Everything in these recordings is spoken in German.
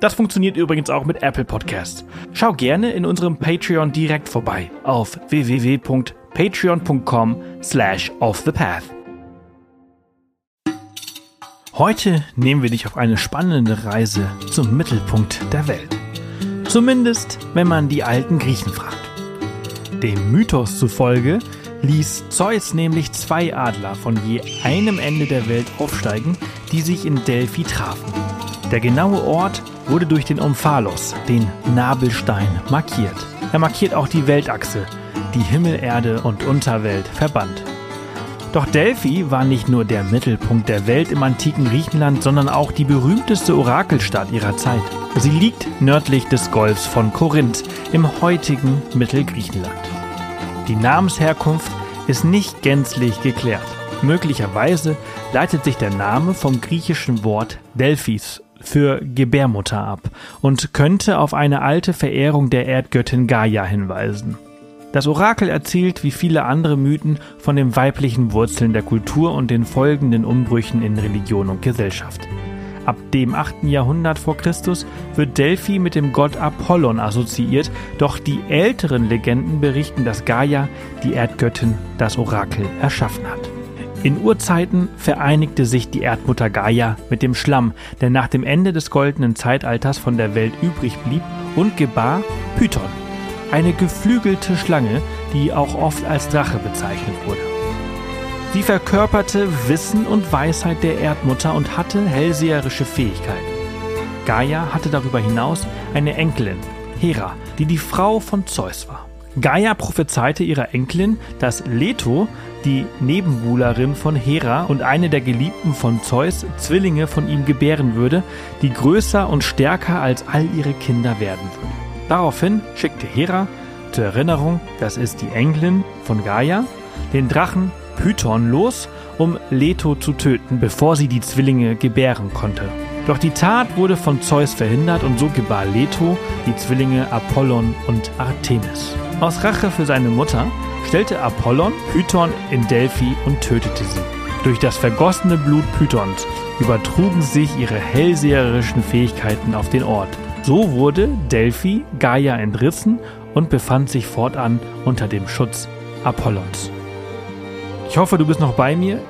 Das funktioniert übrigens auch mit Apple Podcasts. Schau gerne in unserem Patreon direkt vorbei auf www.patreon.com slash offthepath. Heute nehmen wir dich auf eine spannende Reise zum Mittelpunkt der Welt. Zumindest, wenn man die alten Griechen fragt. Dem Mythos zufolge ließ Zeus nämlich zwei Adler von je einem Ende der Welt aufsteigen, die sich in Delphi trafen. Der genaue Ort wurde durch den Omphalos, den Nabelstein, markiert. Er markiert auch die Weltachse, die Himmel, Erde und Unterwelt verbannt. Doch Delphi war nicht nur der Mittelpunkt der Welt im antiken Griechenland, sondern auch die berühmteste Orakelstadt ihrer Zeit. Sie liegt nördlich des Golfs von Korinth im heutigen Mittelgriechenland. Die Namensherkunft ist nicht gänzlich geklärt. Möglicherweise leitet sich der Name vom griechischen Wort Delphis für Gebärmutter ab und könnte auf eine alte Verehrung der Erdgöttin Gaia hinweisen. Das Orakel erzählt wie viele andere Mythen von den weiblichen Wurzeln der Kultur und den folgenden Umbrüchen in Religion und Gesellschaft. Ab dem 8. Jahrhundert vor Christus wird Delphi mit dem Gott Apollon assoziiert, doch die älteren Legenden berichten, dass Gaia, die Erdgöttin, das Orakel erschaffen hat. In Urzeiten vereinigte sich die Erdmutter Gaia mit dem Schlamm, der nach dem Ende des goldenen Zeitalters von der Welt übrig blieb, und gebar Python, eine geflügelte Schlange, die auch oft als Drache bezeichnet wurde. Sie verkörperte Wissen und Weisheit der Erdmutter und hatte hellseherische Fähigkeiten. Gaia hatte darüber hinaus eine Enkelin, Hera, die die Frau von Zeus war. Gaia prophezeite ihrer Enkelin, dass Leto, die Nebenbuhlerin von Hera und eine der Geliebten von Zeus, Zwillinge von ihm gebären würde, die größer und stärker als all ihre Kinder werden würden. Daraufhin schickte Hera, zur Erinnerung, das ist die Enkelin von Gaia, den Drachen Python los, um Leto zu töten, bevor sie die Zwillinge gebären konnte. Doch die Tat wurde von Zeus verhindert und so gebar Leto die Zwillinge Apollon und Artemis. Aus Rache für seine Mutter stellte Apollon Python in Delphi und tötete sie. Durch das vergossene Blut Pythons übertrugen sich ihre hellseherischen Fähigkeiten auf den Ort. So wurde Delphi Gaia entrissen und befand sich fortan unter dem Schutz Apollons. Ich hoffe, du bist noch bei mir.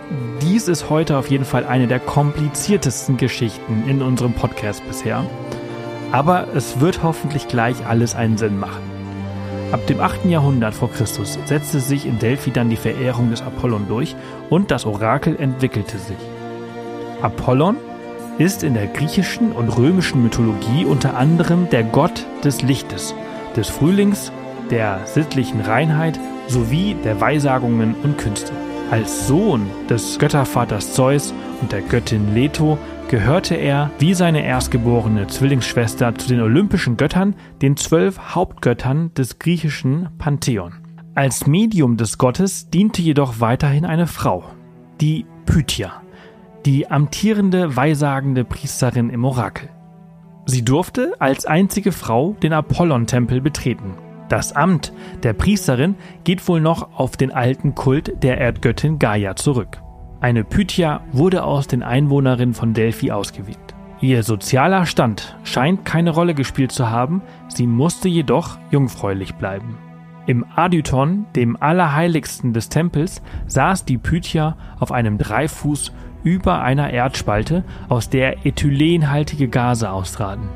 Dies ist heute auf jeden Fall eine der kompliziertesten Geschichten in unserem Podcast bisher. Aber es wird hoffentlich gleich alles einen Sinn machen. Ab dem 8. Jahrhundert vor Christus setzte sich in Delphi dann die Verehrung des Apollon durch und das Orakel entwickelte sich. Apollon ist in der griechischen und römischen Mythologie unter anderem der Gott des Lichtes, des Frühlings, der sittlichen Reinheit sowie der Weissagungen und Künste. Als Sohn des Göttervaters Zeus und der Göttin Leto gehörte er wie seine erstgeborene Zwillingsschwester zu den olympischen Göttern, den zwölf Hauptgöttern des griechischen Pantheon. Als Medium des Gottes diente jedoch weiterhin eine Frau, die Pythia, die amtierende weissagende Priesterin im Orakel. Sie durfte als einzige Frau den Apollon-Tempel betreten. Das Amt der Priesterin geht wohl noch auf den alten Kult der Erdgöttin Gaia zurück. Eine Pythia wurde aus den Einwohnerinnen von Delphi ausgewählt. Ihr sozialer Stand scheint keine Rolle gespielt zu haben, sie musste jedoch jungfräulich bleiben. Im Adyton, dem Allerheiligsten des Tempels, saß die Pythia auf einem Dreifuß über einer Erdspalte, aus der ethylenhaltige Gase austraten.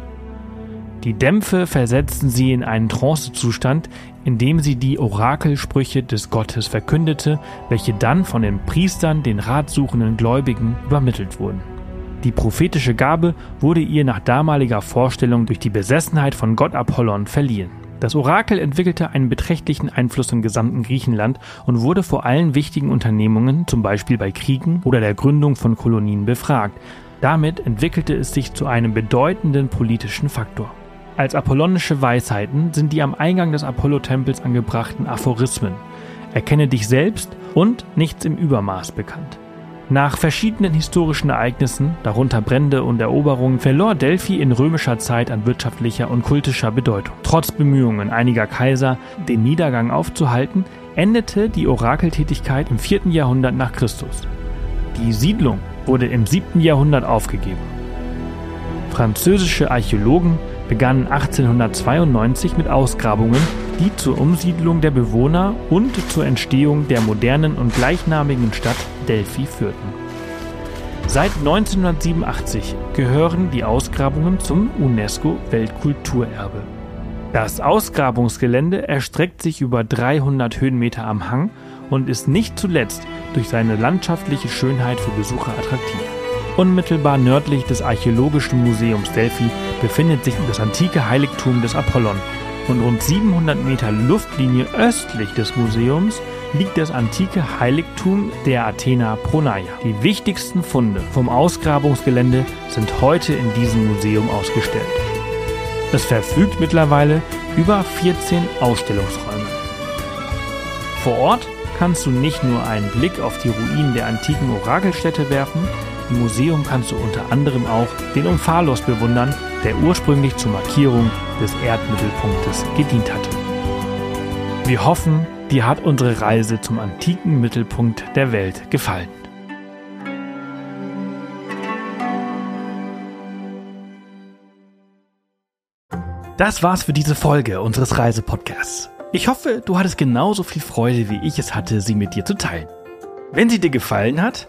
Die Dämpfe versetzten sie in einen Trancezustand, in dem sie die Orakelsprüche des Gottes verkündete, welche dann von den Priestern den ratsuchenden Gläubigen übermittelt wurden. Die prophetische Gabe wurde ihr nach damaliger Vorstellung durch die Besessenheit von Gott Apollon verliehen. Das Orakel entwickelte einen beträchtlichen Einfluss im gesamten Griechenland und wurde vor allen wichtigen Unternehmungen, zum Beispiel bei Kriegen oder der Gründung von Kolonien, befragt. Damit entwickelte es sich zu einem bedeutenden politischen Faktor. Als apollonische Weisheiten sind die am Eingang des Apollo-Tempels angebrachten Aphorismen. Erkenne dich selbst und nichts im Übermaß bekannt. Nach verschiedenen historischen Ereignissen, darunter Brände und Eroberungen, verlor Delphi in römischer Zeit an wirtschaftlicher und kultischer Bedeutung. Trotz Bemühungen einiger Kaiser, den Niedergang aufzuhalten, endete die Orakeltätigkeit im 4. Jahrhundert nach Christus. Die Siedlung wurde im 7. Jahrhundert aufgegeben. Französische Archäologen begannen 1892 mit Ausgrabungen, die zur Umsiedlung der Bewohner und zur Entstehung der modernen und gleichnamigen Stadt Delphi führten. Seit 1987 gehören die Ausgrabungen zum UNESCO-Weltkulturerbe. Das Ausgrabungsgelände erstreckt sich über 300 Höhenmeter am Hang und ist nicht zuletzt durch seine landschaftliche Schönheit für Besucher attraktiv. Unmittelbar nördlich des Archäologischen Museums Delphi befindet sich das antike Heiligtum des Apollon und rund 700 Meter Luftlinie östlich des Museums liegt das antike Heiligtum der Athena Pronaia. Die wichtigsten Funde vom Ausgrabungsgelände sind heute in diesem Museum ausgestellt. Es verfügt mittlerweile über 14 Ausstellungsräume. Vor Ort kannst du nicht nur einen Blick auf die Ruinen der antiken Orakelstätte werfen, im Museum kannst du unter anderem auch den Omphalos bewundern, der ursprünglich zur Markierung des Erdmittelpunktes gedient hatte. Wir hoffen, dir hat unsere Reise zum antiken Mittelpunkt der Welt gefallen. Das war's für diese Folge unseres Reisepodcasts. Ich hoffe, du hattest genauso viel Freude, wie ich es hatte, sie mit dir zu teilen. Wenn sie dir gefallen hat,